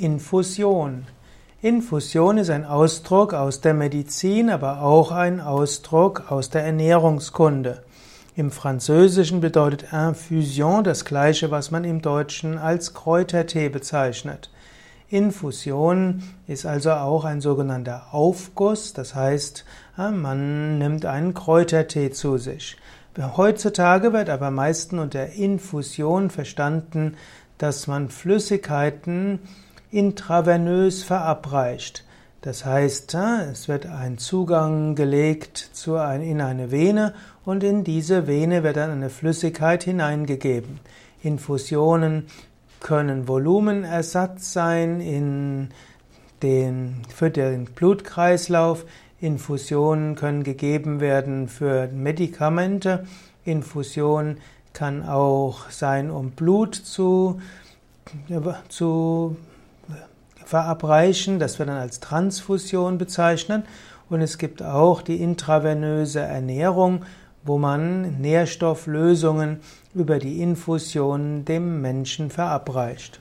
Infusion. Infusion ist ein Ausdruck aus der Medizin, aber auch ein Ausdruck aus der Ernährungskunde. Im Französischen bedeutet Infusion das gleiche, was man im Deutschen als Kräutertee bezeichnet. Infusion ist also auch ein sogenannter Aufguss, das heißt, man nimmt einen Kräutertee zu sich. Heutzutage wird aber meistens unter Infusion verstanden, dass man Flüssigkeiten intravenös verabreicht. Das heißt, es wird ein Zugang gelegt in eine Vene und in diese Vene wird dann eine Flüssigkeit hineingegeben. Infusionen können Volumenersatz sein in den, für den Blutkreislauf. Infusionen können gegeben werden für Medikamente. Infusion kann auch sein, um Blut zu, zu verabreichen. Das wird dann als Transfusion bezeichnet. Und es gibt auch die intravenöse Ernährung, wo man Nährstofflösungen über die Infusion dem Menschen verabreicht.